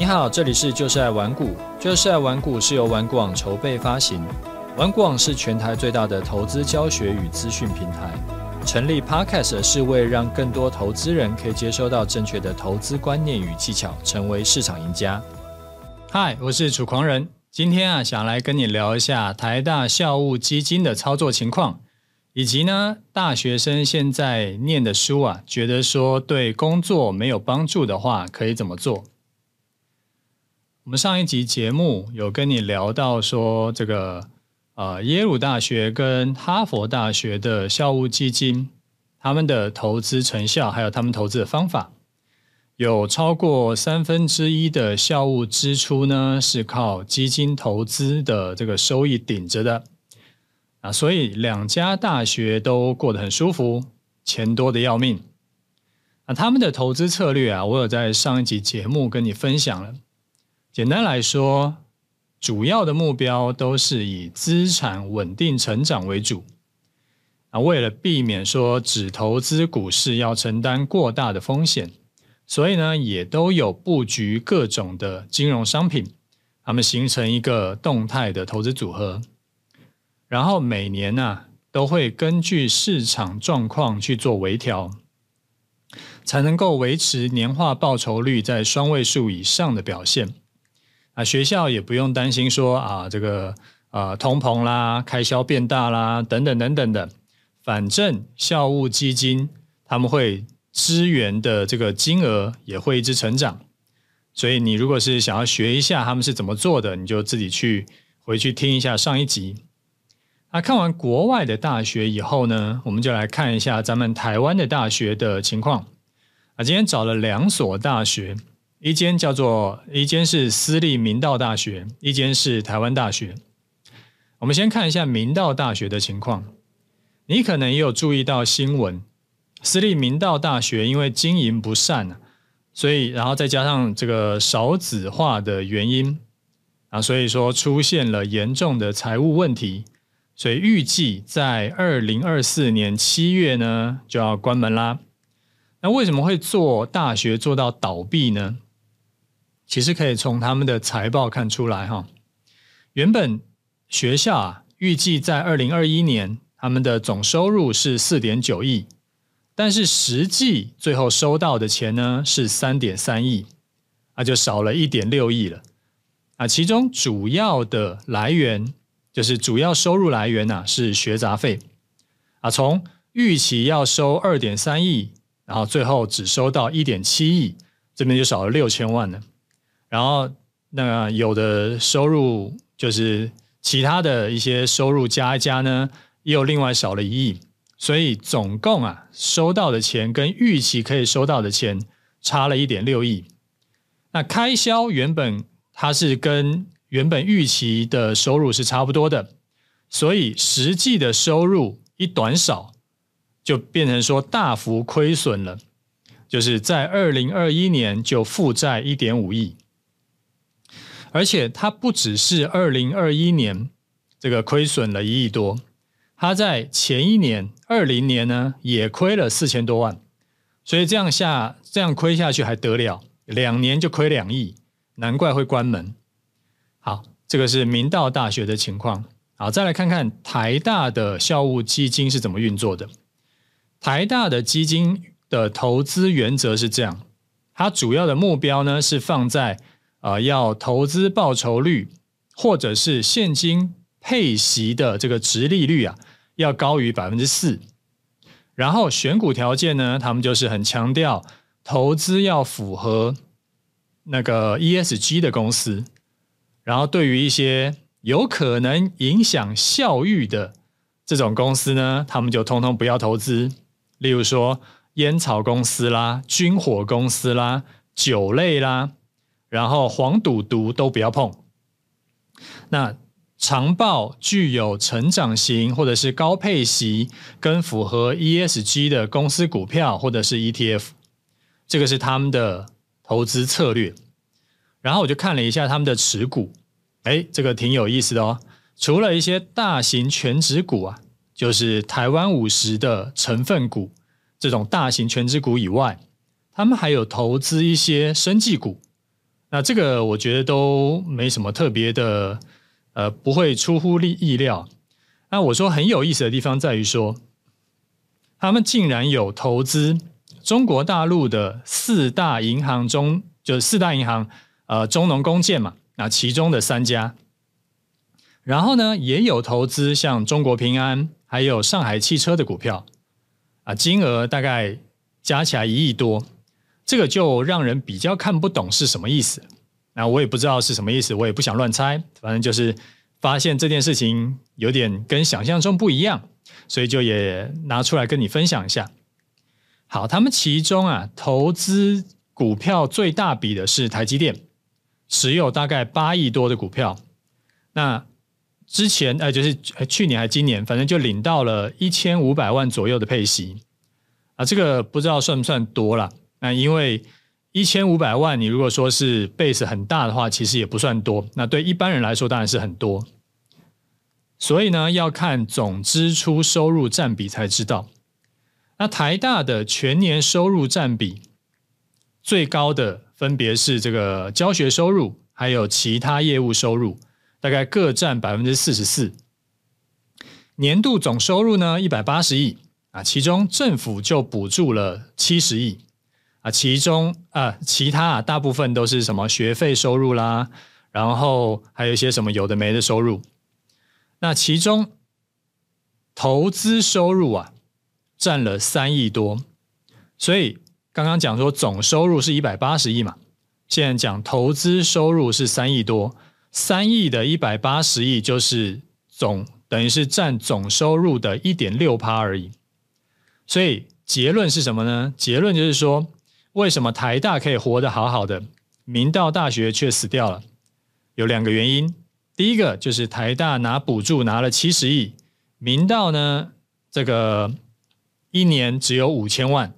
你好，这里是就是爱玩股，就是爱玩股是由玩股网筹备发行，玩股网是全台最大的投资教学与资讯平台。成立 Podcast 是为让更多投资人可以接收到正确的投资观念与技巧，成为市场赢家。嗨，我是楚狂人，今天啊，想来跟你聊一下台大校务基金的操作情况，以及呢，大学生现在念的书啊，觉得说对工作没有帮助的话，可以怎么做？我们上一集节目有跟你聊到说，这个呃耶鲁大学跟哈佛大学的校务基金，他们的投资成效，还有他们投资的方法，有超过三分之一的校务支出呢是靠基金投资的这个收益顶着的啊，所以两家大学都过得很舒服，钱多得要命。那他们的投资策略啊，我有在上一集节目跟你分享了。简单来说，主要的目标都是以资产稳定成长为主。啊，为了避免说只投资股市要承担过大的风险，所以呢，也都有布局各种的金融商品，他们形成一个动态的投资组合。然后每年呢，都会根据市场状况去做微调，才能够维持年化报酬率在双位数以上的表现。啊，学校也不用担心说啊，这个啊通膨啦，开销变大啦，等等等等的。反正校务基金他们会支援的这个金额也会一直成长，所以你如果是想要学一下他们是怎么做的，你就自己去回去听一下上一集。那看完国外的大学以后呢，我们就来看一下咱们台湾的大学的情况。啊，今天找了两所大学。一间叫做，一间是私立明道大学，一间是台湾大学。我们先看一下明道大学的情况。你可能也有注意到新闻，私立明道大学因为经营不善，所以然后再加上这个少子化的原因啊，所以说出现了严重的财务问题，所以预计在二零二四年七月呢就要关门啦。那为什么会做大学做到倒闭呢？其实可以从他们的财报看出来哈，原本学校啊预计在二零二一年他们的总收入是四点九亿，但是实际最后收到的钱呢是三点三亿，那就少了一点六亿了啊。其中主要的来源就是主要收入来源呐是学杂费啊，从预期要收二点三亿，然后最后只收到一点七亿，这边就少了六千万了。然后，那有的收入就是其他的一些收入加一加呢，又另外少了一亿，所以总共啊收到的钱跟预期可以收到的钱差了一点六亿。那开销原本它是跟原本预期的收入是差不多的，所以实际的收入一短少，就变成说大幅亏损了，就是在二零二一年就负债一点五亿。而且它不只是二零二一年这个亏损了一亿多，它在前一年二零年呢也亏了四千多万，所以这样下这样亏下去还得了？两年就亏两亿，难怪会关门。好，这个是明道大学的情况。好，再来看看台大的校务基金是怎么运作的。台大的基金的投资原则是这样，它主要的目标呢是放在。啊、要投资报酬率或者是现金配息的这个殖利率啊，要高于百分之四。然后选股条件呢，他们就是很强调投资要符合那个 ESG 的公司。然后对于一些有可能影响效益的这种公司呢，他们就通通不要投资。例如说烟草公司啦、军火公司啦、酒类啦。然后黄赌毒都不要碰。那长报具有成长型或者是高配息，跟符合 ESG 的公司股票或者是 ETF，这个是他们的投资策略。然后我就看了一下他们的持股，哎，这个挺有意思的哦。除了一些大型全职股啊，就是台湾五十的成分股这种大型全职股以外，他们还有投资一些生技股。那这个我觉得都没什么特别的，呃，不会出乎意意料。那我说很有意思的地方在于说，他们竟然有投资中国大陆的四大银行中，就是四大银行，呃，中农工建嘛，那其中的三家，然后呢，也有投资像中国平安，还有上海汽车的股票，啊，金额大概加起来一亿多。这个就让人比较看不懂是什么意思，那我也不知道是什么意思，我也不想乱猜，反正就是发现这件事情有点跟想象中不一样，所以就也拿出来跟你分享一下。好，他们其中啊，投资股票最大笔的是台积电，持有大概八亿多的股票。那之前呃，就是去年还今年，反正就领到了一千五百万左右的配息啊，这个不知道算不算多了。那因为一千五百万，你如果说是 base 很大的话，其实也不算多。那对一般人来说，当然是很多。所以呢，要看总支出收入占比才知道。那台大的全年收入占比最高的，分别是这个教学收入，还有其他业务收入，大概各占百分之四十四。年度总收入呢，一百八十亿啊，其中政府就补助了七十亿。啊，其中啊，其他啊，大部分都是什么学费收入啦，然后还有一些什么有的没的收入。那其中投资收入啊，占了三亿多。所以刚刚讲说总收入是一百八十亿嘛，现在讲投资收入是三亿多，三亿的一百八十亿就是总，等于是占总收入的一点六趴而已。所以结论是什么呢？结论就是说。为什么台大可以活得好好的，明道大学却死掉了？有两个原因。第一个就是台大拿补助拿了七十亿，明道呢，这个一年只有五千万。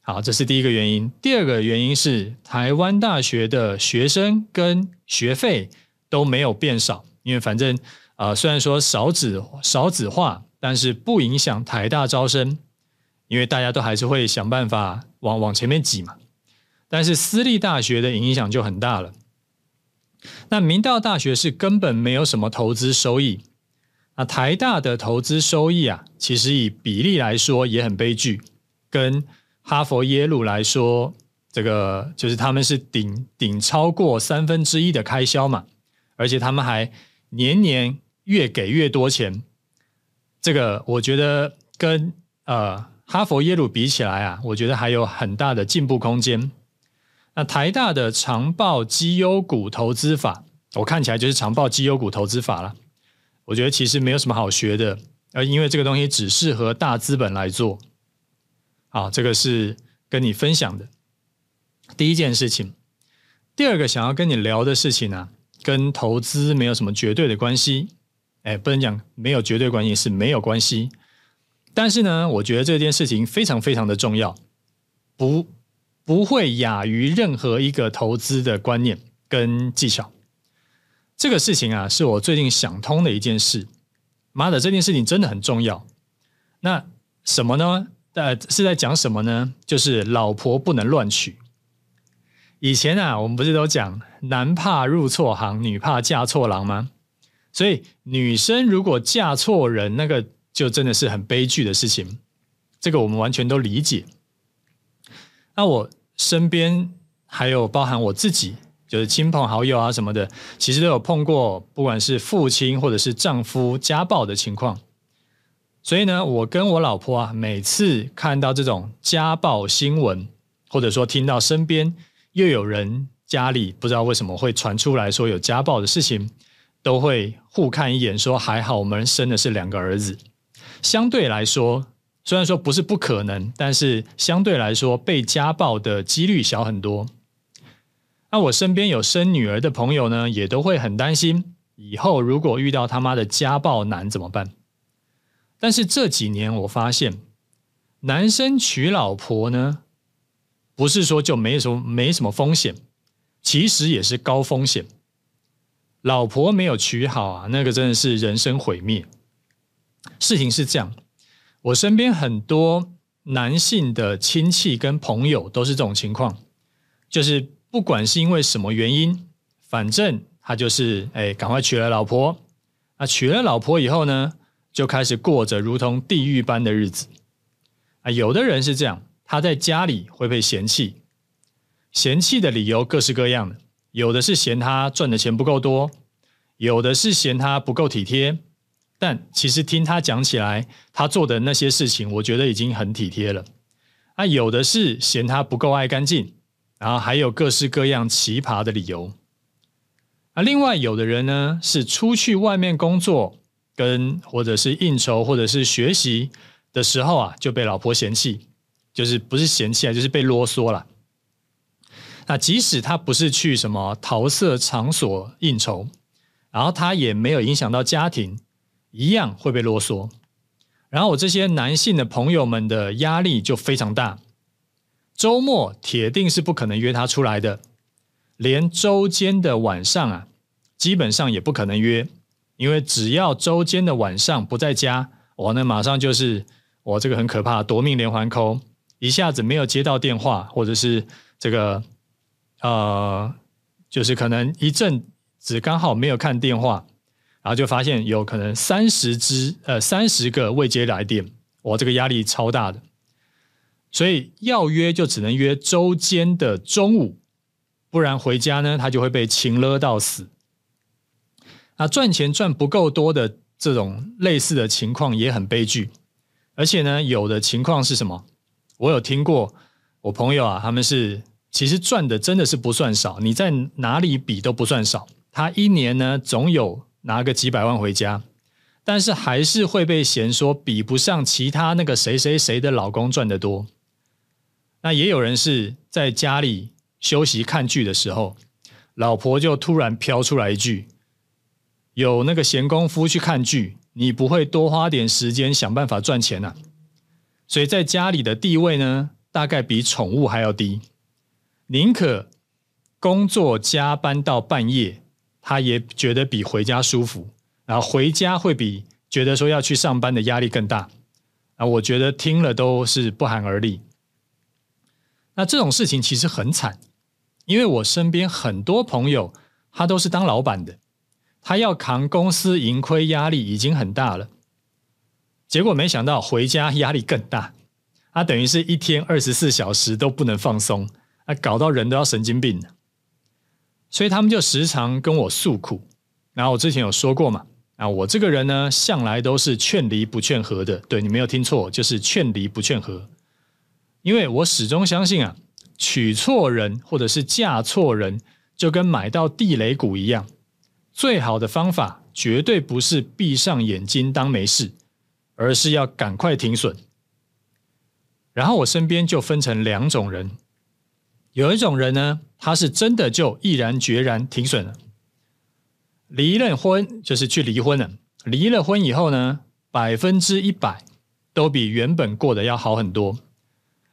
好，这是第一个原因。第二个原因是台湾大学的学生跟学费都没有变少，因为反正啊、虽然说少子少子化，但是不影响台大招生。因为大家都还是会想办法往往前面挤嘛，但是私立大学的影响就很大了。那明道大学是根本没有什么投资收益，那台大的投资收益啊，其实以比例来说也很悲剧，跟哈佛耶鲁来说，这个就是他们是顶顶超过三分之一的开销嘛，而且他们还年年越给越多钱，这个我觉得跟呃。哈佛、耶鲁比起来啊，我觉得还有很大的进步空间。那台大的长报绩优股投资法，我看起来就是长报绩优股投资法了。我觉得其实没有什么好学的，呃因为这个东西只适合大资本来做。好，这个是跟你分享的第一件事情。第二个想要跟你聊的事情呢、啊，跟投资没有什么绝对的关系。哎，不能讲没有绝对关系，是没有关系。但是呢，我觉得这件事情非常非常的重要，不不会亚于任何一个投资的观念跟技巧。这个事情啊，是我最近想通的一件事。妈的，这件事情真的很重要。那什么呢？呃，是在讲什么呢？就是老婆不能乱娶。以前啊，我们不是都讲男怕入错行，女怕嫁错郎吗？所以女生如果嫁错人，那个。就真的是很悲剧的事情，这个我们完全都理解。那我身边还有包含我自己，就是亲朋好友啊什么的，其实都有碰过，不管是父亲或者是丈夫家暴的情况。所以呢，我跟我老婆啊，每次看到这种家暴新闻，或者说听到身边又有人家里不知道为什么会传出来说有家暴的事情，都会互看一眼，说还好我们生的是两个儿子。相对来说，虽然说不是不可能，但是相对来说被家暴的几率小很多。那我身边有生女儿的朋友呢，也都会很担心，以后如果遇到他妈的家暴男怎么办？但是这几年我发现，男生娶老婆呢，不是说就没什么没什么风险，其实也是高风险。老婆没有娶好啊，那个真的是人生毁灭。事情是这样，我身边很多男性的亲戚跟朋友都是这种情况，就是不管是因为什么原因，反正他就是哎，赶快娶了老婆。啊，娶了老婆以后呢，就开始过着如同地狱般的日子。啊，有的人是这样，他在家里会被嫌弃，嫌弃的理由各式各样的，有的是嫌他赚的钱不够多，有的是嫌他不够体贴。但其实听他讲起来，他做的那些事情，我觉得已经很体贴了。啊，有的是嫌他不够爱干净，然后还有各式各样奇葩的理由。啊，另外有的人呢，是出去外面工作，跟或者是应酬，或者是学习的时候啊，就被老婆嫌弃，就是不是嫌弃啊，就是被啰嗦了。那即使他不是去什么桃色场所应酬，然后他也没有影响到家庭。一样会被啰嗦，然后我这些男性的朋友们的压力就非常大，周末铁定是不可能约他出来的，连周间的晚上啊，基本上也不可能约，因为只要周间的晚上不在家，我那马上就是我这个很可怕，夺命连环扣，一下子没有接到电话，或者是这个呃，就是可能一阵子刚好没有看电话。然后就发现有可能三十只呃三十个未接来电，我这个压力超大的，所以要约就只能约周间的中午，不然回家呢他就会被情勒到死。那赚钱赚不够多的这种类似的情况也很悲剧，而且呢有的情况是什么？我有听过我朋友啊，他们是其实赚的真的是不算少，你在哪里比都不算少，他一年呢总有。拿个几百万回家，但是还是会被嫌说比不上其他那个谁谁谁的老公赚得多。那也有人是在家里休息看剧的时候，老婆就突然飘出来一句：“有那个闲工夫去看剧，你不会多花点时间想办法赚钱啊？”所以在家里的地位呢，大概比宠物还要低，宁可工作加班到半夜。他也觉得比回家舒服，然后回家会比觉得说要去上班的压力更大啊！我觉得听了都是不寒而栗。那这种事情其实很惨，因为我身边很多朋友他都是当老板的，他要扛公司盈亏压力已经很大了，结果没想到回家压力更大，他等于是一天二十四小时都不能放松，啊，搞到人都要神经病了。所以他们就时常跟我诉苦，然后我之前有说过嘛，啊，我这个人呢，向来都是劝离不劝和的，对，你没有听错，就是劝离不劝和，因为我始终相信啊，娶错人或者是嫁错人，就跟买到地雷股一样，最好的方法绝对不是闭上眼睛当没事，而是要赶快停损。然后我身边就分成两种人。有一种人呢，他是真的就毅然决然停损了，离了婚就是去离婚了。离了婚以后呢，百分之一百都比原本过得要好很多。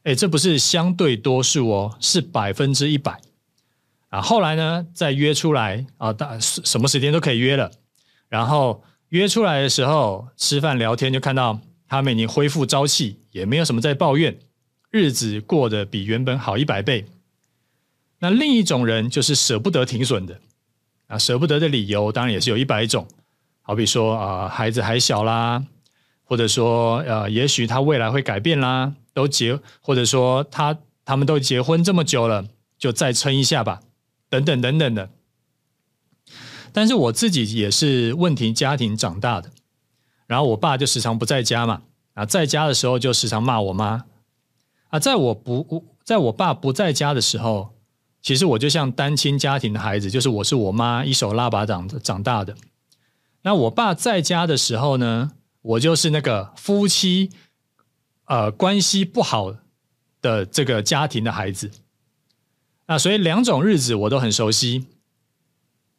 哎，这不是相对多数哦，是百分之一百。啊，后来呢，再约出来啊，大什么时间都可以约了。然后约出来的时候吃饭聊天，就看到他们已经恢复朝气，也没有什么在抱怨，日子过得比原本好一百倍。那另一种人就是舍不得停损的，啊，舍不得的理由当然也是有一百种，好比说啊、孩子还小啦，或者说呃，也许他未来会改变啦，都结，或者说他他们都结婚这么久了，就再撑一下吧，等等等等的。但是我自己也是问题家庭长大的，然后我爸就时常不在家嘛，啊，在家的时候就时常骂我妈，啊，在我不在我爸不在家的时候。其实我就像单亲家庭的孩子，就是我是我妈一手拉把长长大的。那我爸在家的时候呢，我就是那个夫妻呃关系不好的这个家庭的孩子。那所以两种日子我都很熟悉。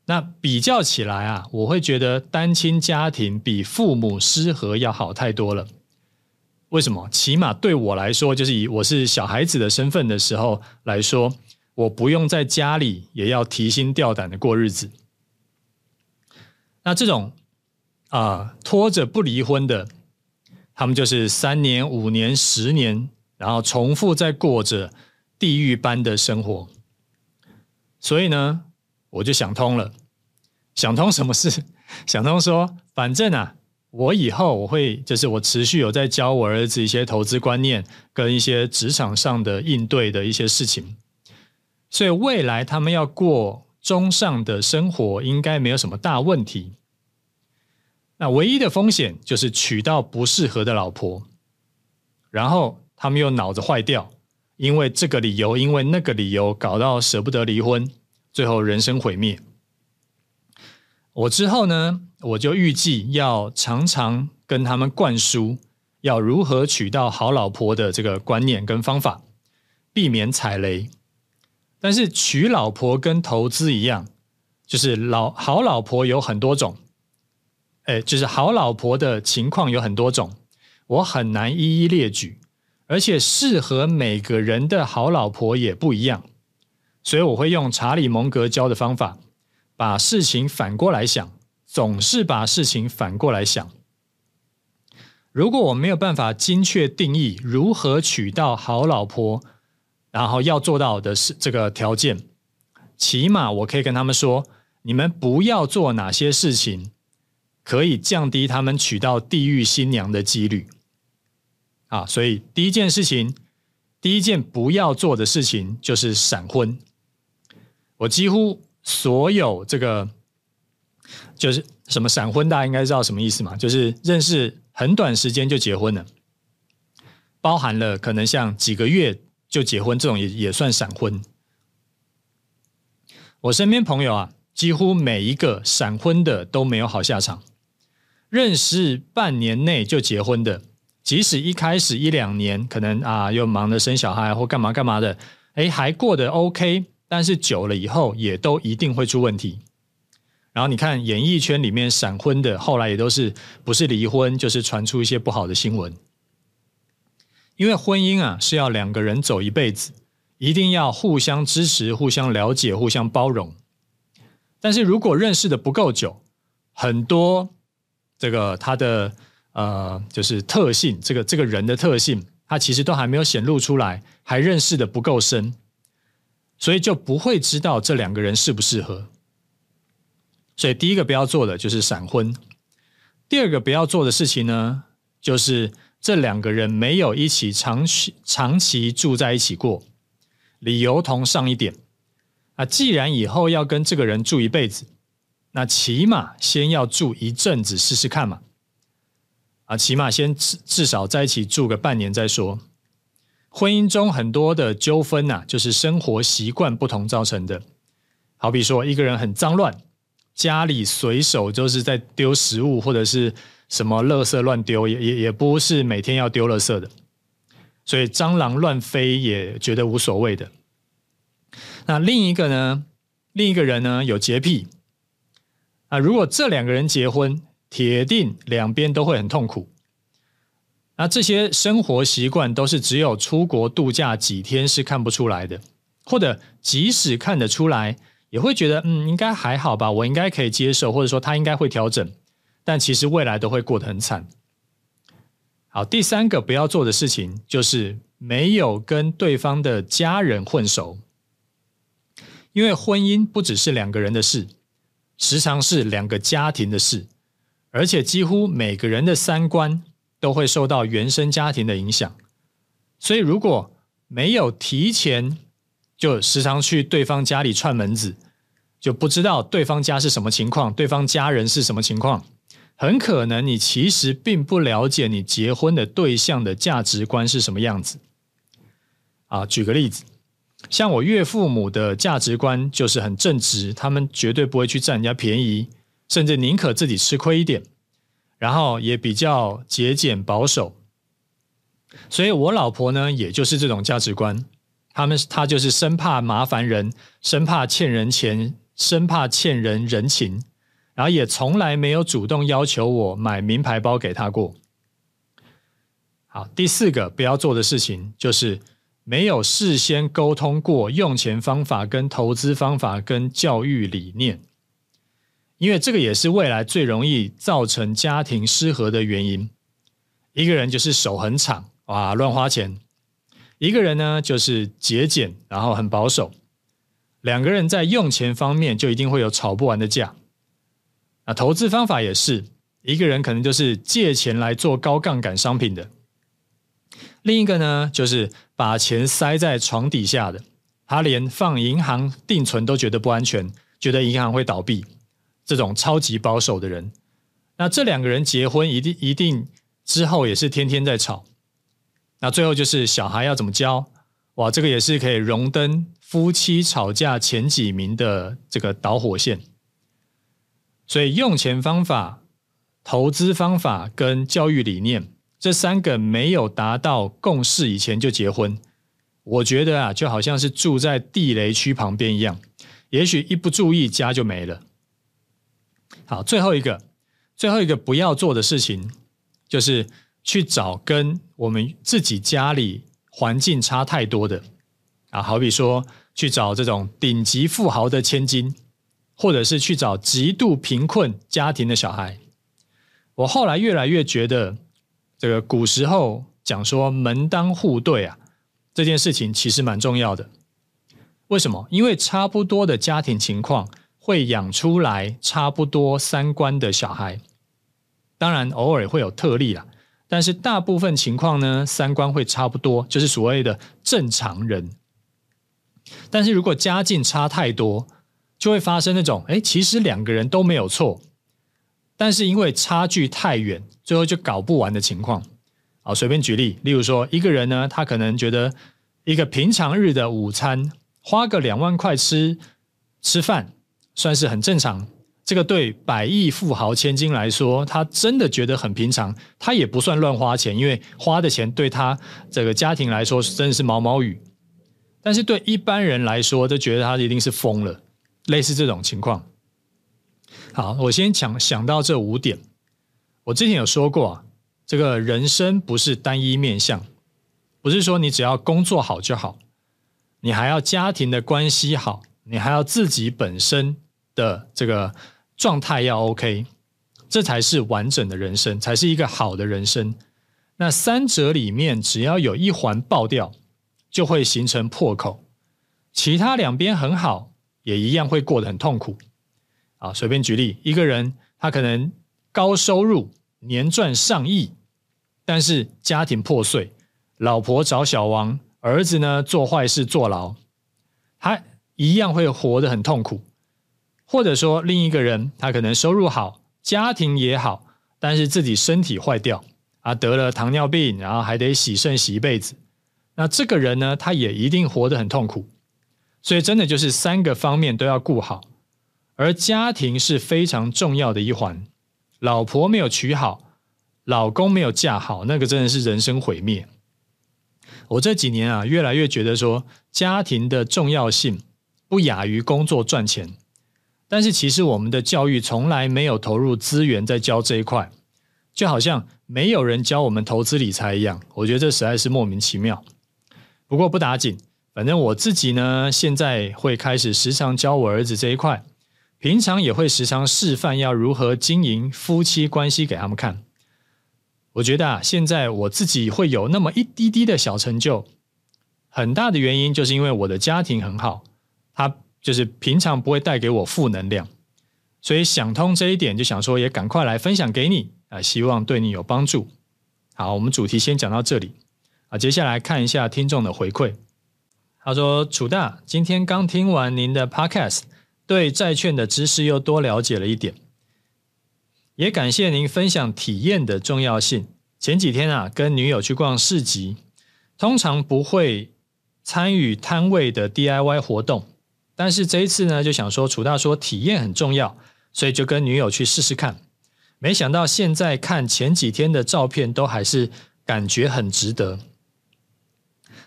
那比较起来啊，我会觉得单亲家庭比父母失和要好太多了。为什么？起码对我来说，就是以我是小孩子的身份的时候来说。我不用在家里也要提心吊胆的过日子。那这种啊、拖着不离婚的，他们就是三年、五年、十年，然后重复在过着地狱般的生活。所以呢，我就想通了，想通什么事？想通说，反正啊，我以后我会，就是我持续有在教我儿子一些投资观念跟一些职场上的应对的一些事情，所以未来他们要过中上的生活，应该没有什么大问题。那唯一的风险就是娶到不适合的老婆，然后他们又脑子坏掉，因为这个理由，因为那个理由，搞到舍不得离婚，最后人生毁灭。我之后呢，我就预计要常常跟他们灌输要如何娶到好老婆的这个观念跟方法，避免踩雷。但是娶老婆跟投资一样，就是老好老婆有很多种。哎，就是好老婆的情况有很多种，我很难一一列举，而且适合每个人的好老婆也不一样，所以我会用查理蒙格教的方法，把事情反过来想，总是把事情反过来想。如果我没有办法精确定义如何娶到好老婆，然后要做到的是这个条件，起码我可以跟他们说，你们不要做哪些事情。可以降低他们娶到地狱新娘的几率啊！所以第一件事情，第一件不要做的事情就是闪婚。我几乎所有这个就是什么闪婚，大家应该知道什么意思嘛？就是认识很短时间就结婚了，包含了可能像几个月就结婚这种也也算闪婚。我身边朋友啊，几乎每一个闪婚的都没有好下场。认识半年内就结婚的，即使一开始一两年可能啊又忙着生小孩或干嘛干嘛的，诶，还过得 OK，但是久了以后也都一定会出问题。然后你看演艺圈里面闪婚的，后来也都是不是离婚就是传出一些不好的新闻。因为婚姻啊是要两个人走一辈子，一定要互相支持、互相了解、互相包容。但是如果认识的不够久，很多。这个他的呃，就是特性，这个这个人的特性，他其实都还没有显露出来，还认识的不够深，所以就不会知道这两个人适不适合。所以第一个不要做的就是闪婚，第二个不要做的事情呢，就是这两个人没有一起长期长期住在一起过，理由同上一点啊，既然以后要跟这个人住一辈子。那起码先要住一阵子试试看嘛，啊，起码先至至少在一起住个半年再说。婚姻中很多的纠纷呐，就是生活习惯不同造成的。好比说一个人很脏乱，家里随手就是在丢食物或者是什么垃圾乱丢，也也也不是每天要丢垃圾的，所以蟑螂乱飞也觉得无所谓的。那另一个呢，另一个人呢有洁癖。啊，如果这两个人结婚，铁定两边都会很痛苦。那这些生活习惯都是只有出国度假几天是看不出来的，或者即使看得出来，也会觉得嗯，应该还好吧，我应该可以接受，或者说他应该会调整，但其实未来都会过得很惨。好，第三个不要做的事情就是没有跟对方的家人混熟，因为婚姻不只是两个人的事。时常是两个家庭的事，而且几乎每个人的三观都会受到原生家庭的影响。所以，如果没有提前就时常去对方家里串门子，就不知道对方家是什么情况，对方家人是什么情况，很可能你其实并不了解你结婚的对象的价值观是什么样子。啊，举个例子。像我岳父母的价值观就是很正直，他们绝对不会去占人家便宜，甚至宁可自己吃亏一点，然后也比较节俭保守。所以我老婆呢，也就是这种价值观，他们她就是生怕麻烦人，生怕欠人钱，生怕欠人人情，然后也从来没有主动要求我买名牌包给她过。好，第四个不要做的事情就是。没有事先沟通过用钱方法、跟投资方法、跟教育理念，因为这个也是未来最容易造成家庭失和的原因。一个人就是手很长，哇，乱花钱；一个人呢就是节俭，然后很保守。两个人在用钱方面就一定会有吵不完的架。那投资方法也是，一个人可能就是借钱来做高杠杆商品的，另一个呢就是把钱塞在床底下的，他连放银行定存都觉得不安全，觉得银行会倒闭，这种超级保守的人。那这两个人结婚一定一定之后也是天天在吵。那最后就是小孩要怎么教？哇，这个也是可以荣登夫妻吵架前几名的这个导火线。所以用钱方法、投资方法跟教育理念这三个没有达到共识以前就结婚，我觉得啊，就好像是住在地雷区旁边一样，也许一不注意家就没了。好，最后一个，最后一个不要做的事情就是。去找跟我们自己家里环境差太多的啊，好比说去找这种顶级富豪的千金，或者是去找极度贫困家庭的小孩。我后来越来越觉得，这个古时候讲说门当户对啊，这件事情其实蛮重要的。为什么？因为差不多的家庭情况会养出来差不多三观的小孩，当然偶尔会有特例啦。但是大部分情况呢，三观会差不多，就是所谓的正常人。但是如果家境差太多，就会发生那种，哎，其实两个人都没有错，但是因为差距太远，最后就搞不完的情况。好，随便举例，例如说，一个人呢，他可能觉得一个平常日的午餐，花个两万块吃吃饭，算是很正常。这个对百亿富豪千金来说，他真的觉得很平常，他也不算乱花钱，因为花的钱对他这个家庭来说真的是毛毛雨。但是对一般人来说，都觉得他一定是疯了，类似这种情况。好，我先想想到这五点。我之前有说过啊，这个人生不是单一面向，不是说你只要工作好就好，你还要家庭的关系好，你还要自己本身的这个。状态要 OK，这才是完整的人生，才是一个好的人生。那三者里面，只要有一环爆掉，就会形成破口。其他两边很好，也一样会过得很痛苦。啊，随便举例，一个人他可能高收入，年赚上亿，但是家庭破碎，老婆找小王，儿子呢做坏事坐牢，他一样会活得很痛苦。或者说，另一个人他可能收入好，家庭也好，但是自己身体坏掉啊，得了糖尿病，然后还得洗肾洗一辈子。那这个人呢，他也一定活得很痛苦。所以，真的就是三个方面都要顾好，而家庭是非常重要的一环。老婆没有娶好，老公没有嫁好，那个真的是人生毁灭。我这几年啊，越来越觉得说，家庭的重要性不亚于工作赚钱。但是其实我们的教育从来没有投入资源在教这一块，就好像没有人教我们投资理财一样。我觉得这实在是莫名其妙。不过不打紧，反正我自己呢，现在会开始时常教我儿子这一块，平常也会时常示范要如何经营夫妻关系给他们看。我觉得啊，现在我自己会有那么一滴滴的小成就，很大的原因就是因为我的家庭很好，他。就是平常不会带给我负能量，所以想通这一点，就想说也赶快来分享给你啊，希望对你有帮助。好，我们主题先讲到这里啊，接下来看一下听众的回馈。他说：“楚大，今天刚听完您的 Podcast，对债券的知识又多了解了一点，也感谢您分享体验的重要性。前几天啊，跟女友去逛市集，通常不会参与摊位的 DIY 活动。”但是这一次呢，就想说楚大说体验很重要，所以就跟女友去试试看。没想到现在看前几天的照片，都还是感觉很值得。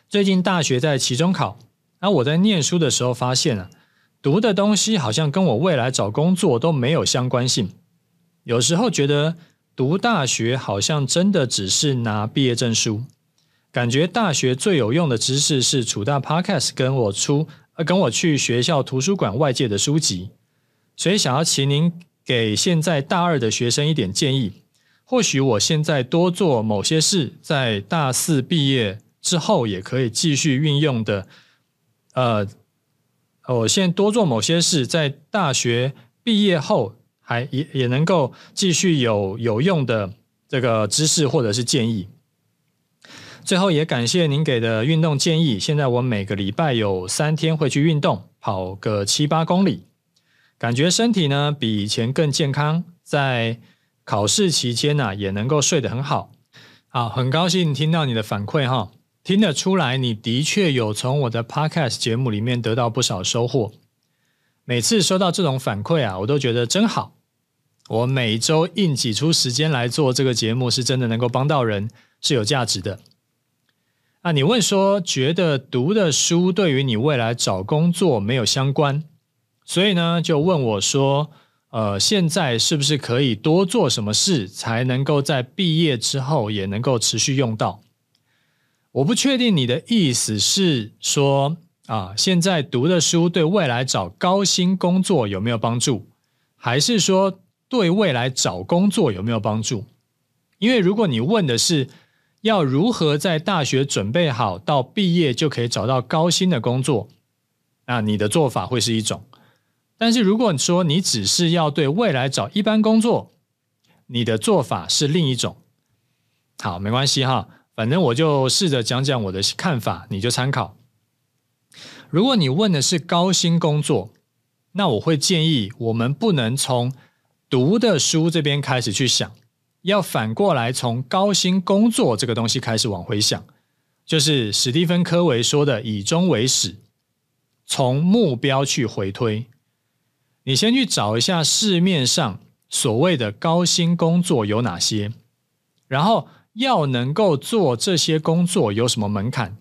最近大学在期中考，而我在念书的时候发现啊，读的东西好像跟我未来找工作都没有相关性。有时候觉得读大学好像真的只是拿毕业证书，感觉大学最有用的知识是楚大 Podcast 跟我出。呃跟我去学校图书馆外借的书籍，所以想要请您给现在大二的学生一点建议。或许我现在多做某些事，在大四毕业之后也可以继续运用的。呃我现在多做某些事，在大学毕业后还也也能够继续有有用的这个知识或者是建议。最后也感谢您给的运动建议。现在我每个礼拜有三天会去运动，跑个七八公里，感觉身体呢比以前更健康。在考试期间呢，也能够睡得很好。好，很高兴听到你的反馈哈，听得出来你的确有从我的 Podcast 节目里面得到不少收获。每次收到这种反馈啊，我都觉得真好。我每周硬挤出时间来做这个节目，是真的能够帮到人，是有价值的。啊，你问说，觉得读的书对于你未来找工作没有相关，所以呢，就问我说，呃，现在是不是可以多做什么事，才能够在毕业之后也能够持续用到？我不确定你的意思是说，啊，现在读的书对未来找高薪工作有没有帮助，还是说对未来找工作有没有帮助？因为如果你问的是，要如何在大学准备好，到毕业就可以找到高薪的工作？那你的做法会是一种。但是如果你说你只是要对未来找一般工作，你的做法是另一种。好，没关系哈，反正我就试着讲讲我的看法，你就参考。如果你问的是高薪工作，那我会建议我们不能从读的书这边开始去想。要反过来从高薪工作这个东西开始往回想，就是史蒂芬·科维说的“以终为始”，从目标去回推。你先去找一下市面上所谓的高薪工作有哪些，然后要能够做这些工作有什么门槛？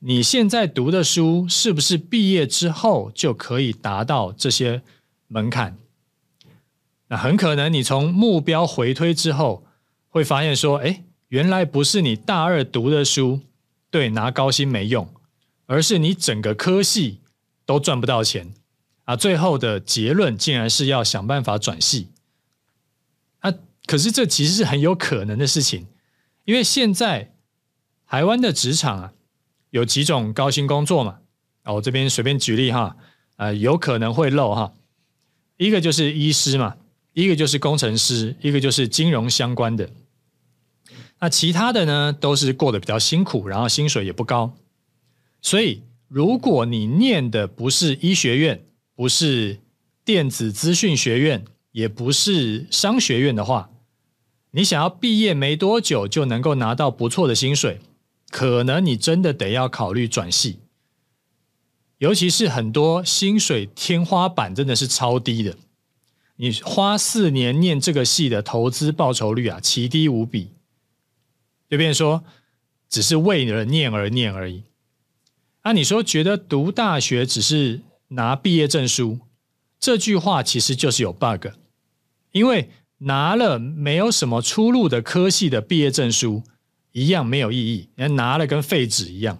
你现在读的书是不是毕业之后就可以达到这些门槛？那很可能，你从目标回推之后，会发现说，哎，原来不是你大二读的书，对，拿高薪没用，而是你整个科系都赚不到钱啊！最后的结论竟然是要想办法转系！可是这其实是很有可能的事情，因为现在台湾的职场啊，有几种高薪工作嘛，啊，我这边随便举例哈，啊，有可能会漏哈，一个就是医师嘛。一个就是工程师，一个就是金融相关的。那其他的呢，都是过得比较辛苦，然后薪水也不高。所以，如果你念的不是医学院，不是电子资讯学院，也不是商学院的话，你想要毕业没多久就能够拿到不错的薪水，可能你真的得要考虑转系。尤其是很多薪水天花板真的是超低的。你花四年念这个系的投资报酬率啊，奇低无比。就变说，只是为了念而念而已。啊，你说觉得读大学只是拿毕业证书，这句话其实就是有 bug。因为拿了没有什么出路的科系的毕业证书，一样没有意义，人拿了跟废纸一样。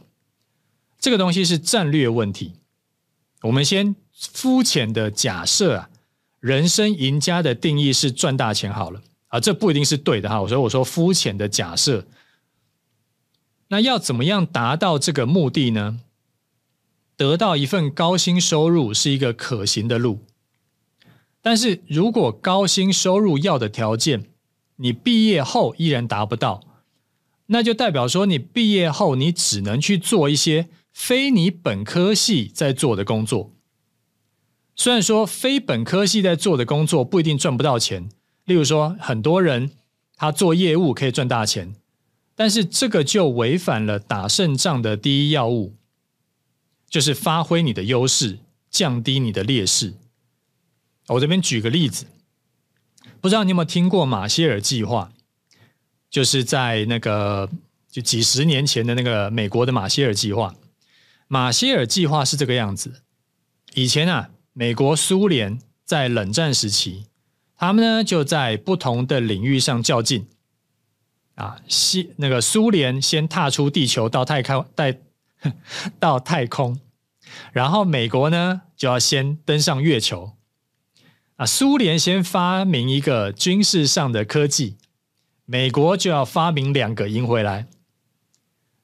这个东西是战略问题。我们先肤浅的假设啊。人生赢家的定义是赚大钱好了啊，这不一定是对的哈。所以我说肤浅的假设，那要怎么样达到这个目的呢？得到一份高薪收入是一个可行的路，但是如果高薪收入要的条件，你毕业后依然达不到，那就代表说你毕业后你只能去做一些非你本科系在做的工作。虽然说非本科系在做的工作不一定赚不到钱，例如说很多人他做业务可以赚大钱，但是这个就违反了打胜仗的第一要务，就是发挥你的优势，降低你的劣势。我这边举个例子，不知道你有没有听过马歇尔计划？就是在那个就几十年前的那个美国的马歇尔计划。马歇尔计划是这个样子，以前啊。美国、苏联在冷战时期，他们呢就在不同的领域上较劲。啊，西那个苏联先踏出地球到太空，带 到太空，然后美国呢就要先登上月球。啊，苏联先发明一个军事上的科技，美国就要发明两个赢回来。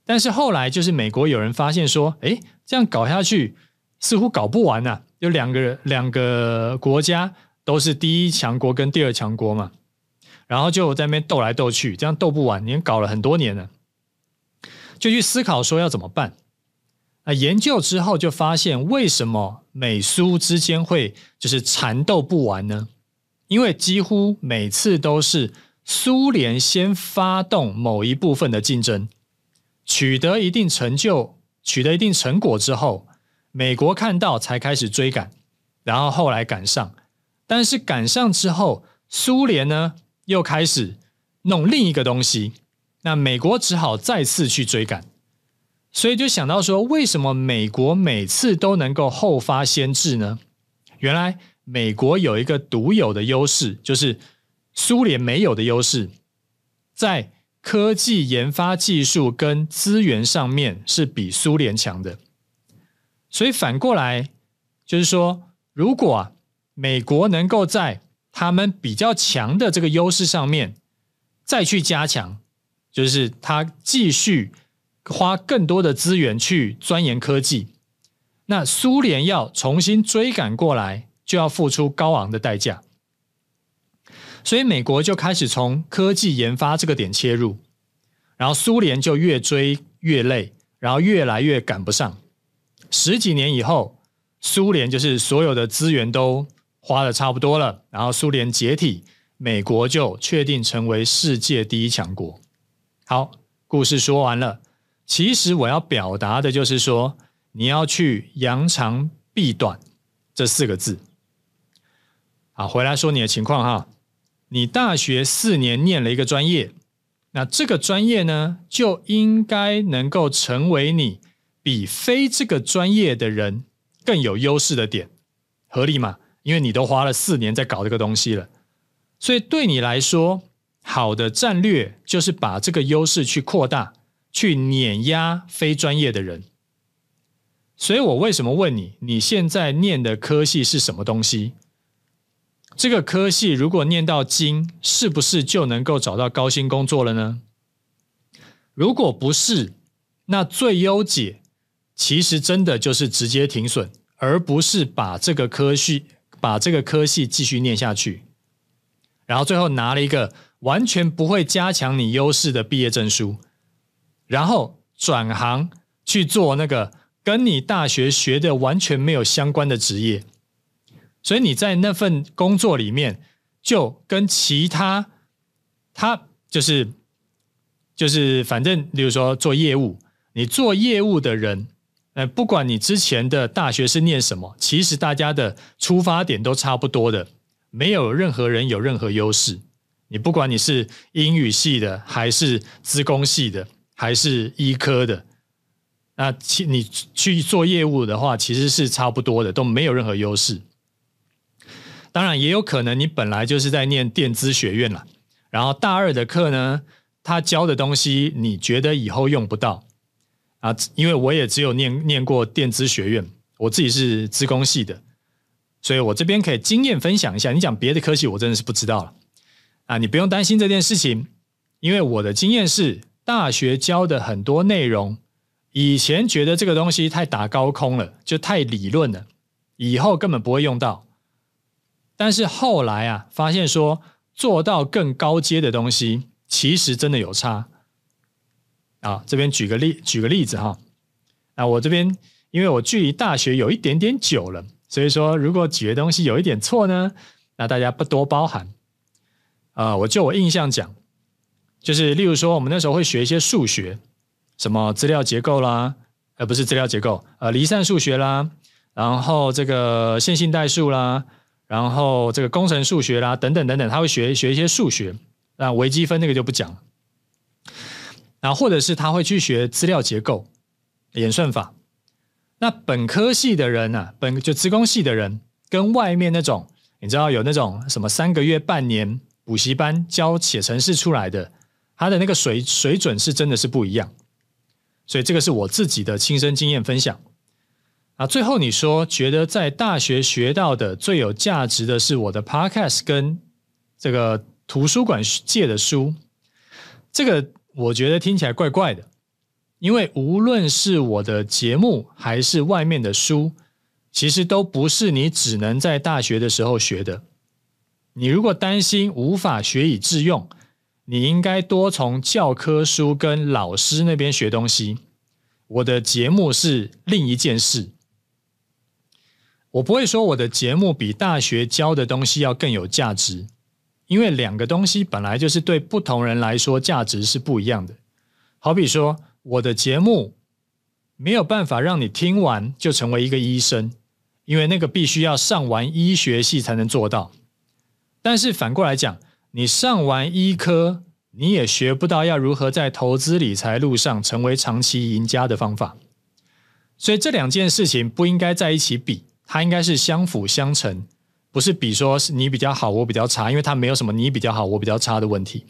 但是后来就是美国有人发现说，哎，这样搞下去。似乎搞不完啊，有两个两个国家都是第一强国跟第二强国嘛，然后就在那边斗来斗去，这样斗不完，已经搞了很多年了，就去思考说要怎么办。那研究之后就发现，为什么美苏之间会就是缠斗不完呢？因为几乎每次都是苏联先发动某一部分的竞争，取得一定成就。取得一定成果之后，美国看到才开始追赶，然后后来赶上。但是赶上之后，苏联呢又开始弄另一个东西，那美国只好再次去追赶。所以就想到说，为什么美国每次都能够后发先至呢？原来美国有一个独有的优势，就是苏联没有的优势，在。科技研发技术跟资源上面是比苏联强的，所以反过来就是说，如果啊美国能够在他们比较强的这个优势上面再去加强，就是他继续花更多的资源去钻研科技，那苏联要重新追赶过来，就要付出高昂的代价。所以美国就开始从科技研发这个点切入，然后苏联就越追越累，然后越来越赶不上。十几年以后，苏联就是所有的资源都花的差不多了，然后苏联解体，美国就确定成为世界第一强国。好，故事说完了。其实我要表达的就是说，你要去扬长避短这四个字。好，回来说你的情况哈。你大学四年念了一个专业，那这个专业呢，就应该能够成为你比非这个专业的人更有优势的点，合理吗？因为你都花了四年在搞这个东西了，所以对你来说，好的战略就是把这个优势去扩大，去碾压非专业的人。所以我为什么问你，你现在念的科系是什么东西？这个科系如果念到精，是不是就能够找到高薪工作了呢？如果不是，那最优解其实真的就是直接停损，而不是把这个科系把这个科系继续念下去，然后最后拿了一个完全不会加强你优势的毕业证书，然后转行去做那个跟你大学学的完全没有相关的职业。所以你在那份工作里面，就跟其他他就是就是反正，比如说做业务，你做业务的人，呃，不管你之前的大学是念什么，其实大家的出发点都差不多的，没有任何人有任何优势。你不管你是英语系的，还是资工系的，还是医科的，那其你去做业务的话，其实是差不多的，都没有任何优势。当然也有可能，你本来就是在念电资学院了，然后大二的课呢，他教的东西你觉得以后用不到啊？因为我也只有念念过电资学院，我自己是资工系的，所以我这边可以经验分享一下。你讲别的科系，我真的是不知道了啊！你不用担心这件事情，因为我的经验是，大学教的很多内容，以前觉得这个东西太打高空了，就太理论了，以后根本不会用到。但是后来啊，发现说做到更高阶的东西，其实真的有差。啊，这边举个例，举个例子哈。啊我这边因为我距离大学有一点点久了，所以说如果举的东西有一点错呢，那大家不多包涵。啊，我就我印象讲，就是例如说我们那时候会学一些数学，什么资料结构啦，呃，不是资料结构，呃，离散数学啦，然后这个线性代数啦。然后这个工程数学啦，等等等等，他会学学一些数学，那微积分那个就不讲。然后或者是他会去学资料结构、演算法。那本科系的人呢、啊，本就职工系的人，跟外面那种你知道有那种什么三个月、半年补习班教写程式出来的，他的那个水水准是真的是不一样。所以这个是我自己的亲身经验分享。啊，最后你说觉得在大学学到的最有价值的是我的 Podcast 跟这个图书馆借的书，这个我觉得听起来怪怪的，因为无论是我的节目还是外面的书，其实都不是你只能在大学的时候学的。你如果担心无法学以致用，你应该多从教科书跟老师那边学东西。我的节目是另一件事。我不会说我的节目比大学教的东西要更有价值，因为两个东西本来就是对不同人来说价值是不一样的。好比说，我的节目没有办法让你听完就成为一个医生，因为那个必须要上完医学系才能做到。但是反过来讲，你上完医科，你也学不到要如何在投资理财路上成为长期赢家的方法。所以这两件事情不应该在一起比。它应该是相辅相成，不是比说是你比较好，我比较差，因为它没有什么你比较好，我比较差的问题。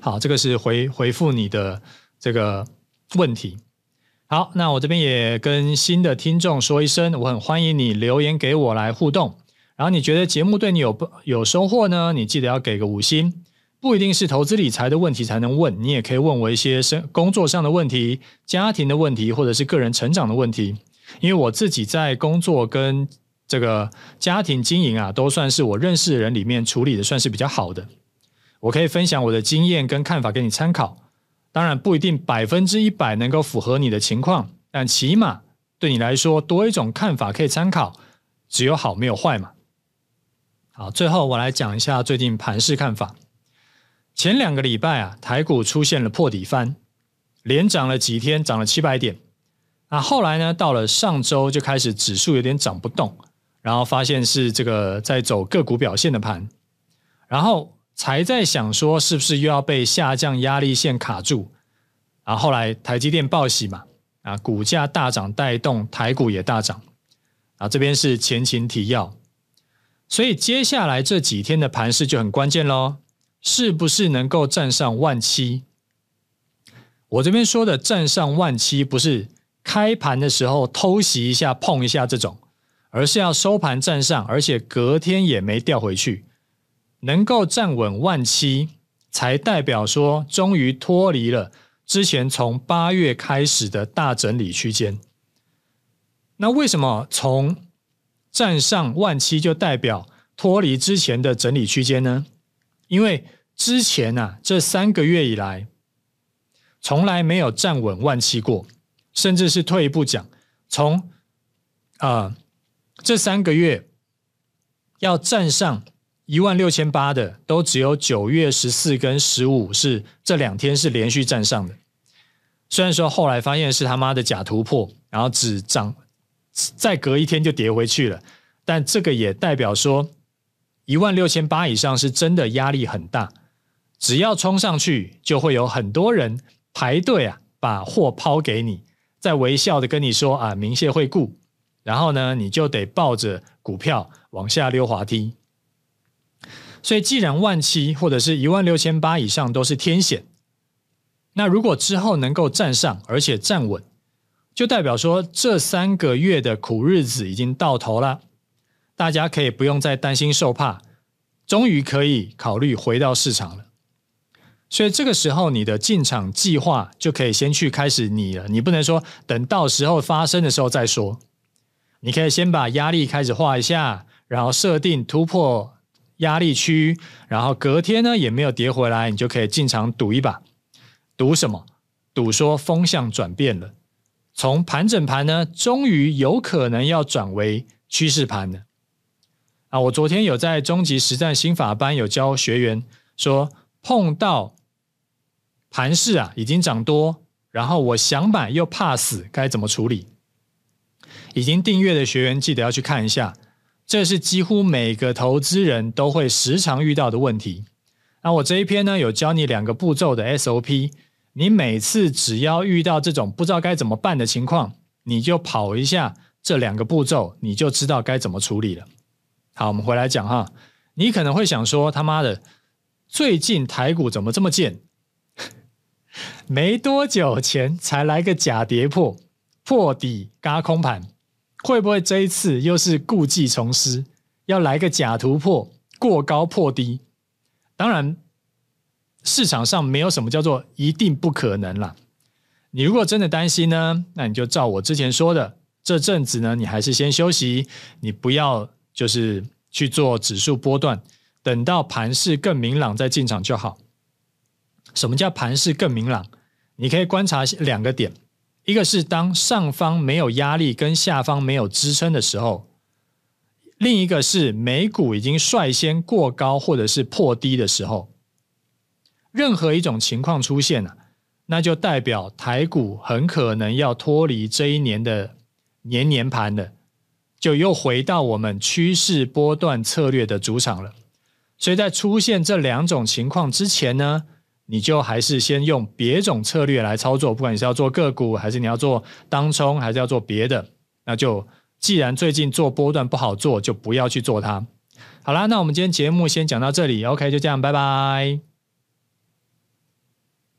好，这个是回回复你的这个问题。好，那我这边也跟新的听众说一声，我很欢迎你留言给我来互动。然后你觉得节目对你有不有收获呢？你记得要给个五星。不一定是投资理财的问题才能问，你也可以问我一些生工作上的问题、家庭的问题，或者是个人成长的问题。因为我自己在工作跟这个家庭经营啊，都算是我认识的人里面处理的算是比较好的。我可以分享我的经验跟看法给你参考，当然不一定百分之一百能够符合你的情况，但起码对你来说多一种看法可以参考，只有好没有坏嘛。好，最后我来讲一下最近盘市看法。前两个礼拜啊，台股出现了破底翻，连涨了几天，涨了七百点。那后来呢？到了上周就开始指数有点涨不动，然后发现是这个在走个股表现的盘，然后才在想说是不是又要被下降压力线卡住？然后后来台积电报喜嘛，啊，股价大涨带动台股也大涨，啊，这边是前情提要，所以接下来这几天的盘势就很关键喽，是不是能够站上万七？我这边说的站上万七不是。开盘的时候偷袭一下碰一下这种，而是要收盘站上，而且隔天也没掉回去，能够站稳万七，才代表说终于脱离了之前从八月开始的大整理区间。那为什么从站上万七就代表脱离之前的整理区间呢？因为之前啊，这三个月以来，从来没有站稳万七过。甚至是退一步讲，从啊、这三个月要站上一万六千八的，都只有九月十四跟十五是这两天是连续站上的。虽然说后来发现是他妈的假突破，然后只涨，再隔一天就跌回去了，但这个也代表说一万六千八以上是真的压力很大，只要冲上去，就会有很多人排队啊，把货抛给你。在微笑的跟你说啊，明谢惠顾，然后呢，你就得抱着股票往下溜滑梯。所以，既然万七或者是一万六千八以上都是天险，那如果之后能够站上，而且站稳，就代表说这三个月的苦日子已经到头了，大家可以不用再担心受怕，终于可以考虑回到市场了。所以这个时候，你的进场计划就可以先去开始拟了。你不能说等到时候发生的时候再说。你可以先把压力开始画一下，然后设定突破压力区，然后隔天呢也没有跌回来，你就可以进场赌一把。赌什么？赌说风向转变了，从盘整盘呢，终于有可能要转为趋势盘了。啊，我昨天有在终极实战心法班有教学员说，碰到。盘势啊，已经涨多，然后我想买又怕死，该怎么处理？已经订阅的学员记得要去看一下，这是几乎每个投资人都会时常遇到的问题。那我这一篇呢，有教你两个步骤的 SOP，你每次只要遇到这种不知道该怎么办的情况，你就跑一下这两个步骤，你就知道该怎么处理了。好，我们回来讲哈，你可能会想说，他妈的，最近台股怎么这么贱？没多久前才来个假跌破，破底嘎空盘，会不会这一次又是故技重施，要来个假突破，过高破低？当然，市场上没有什么叫做一定不可能啦。你如果真的担心呢，那你就照我之前说的，这阵子呢，你还是先休息，你不要就是去做指数波段，等到盘势更明朗再进场就好。什么叫盘势更明朗？你可以观察两个点，一个是当上方没有压力跟下方没有支撑的时候，另一个是美股已经率先过高或者是破低的时候。任何一种情况出现啊，那就代表台股很可能要脱离这一年的。年年盘的，就又回到我们趋势波段策略的主场了。所以在出现这两种情况之前呢，你就还是先用别种策略来操作，不管你是要做个股，还是你要做当冲，还是要做别的，那就既然最近做波段不好做，就不要去做它。好啦，那我们今天节目先讲到这里，OK，就这样，拜拜。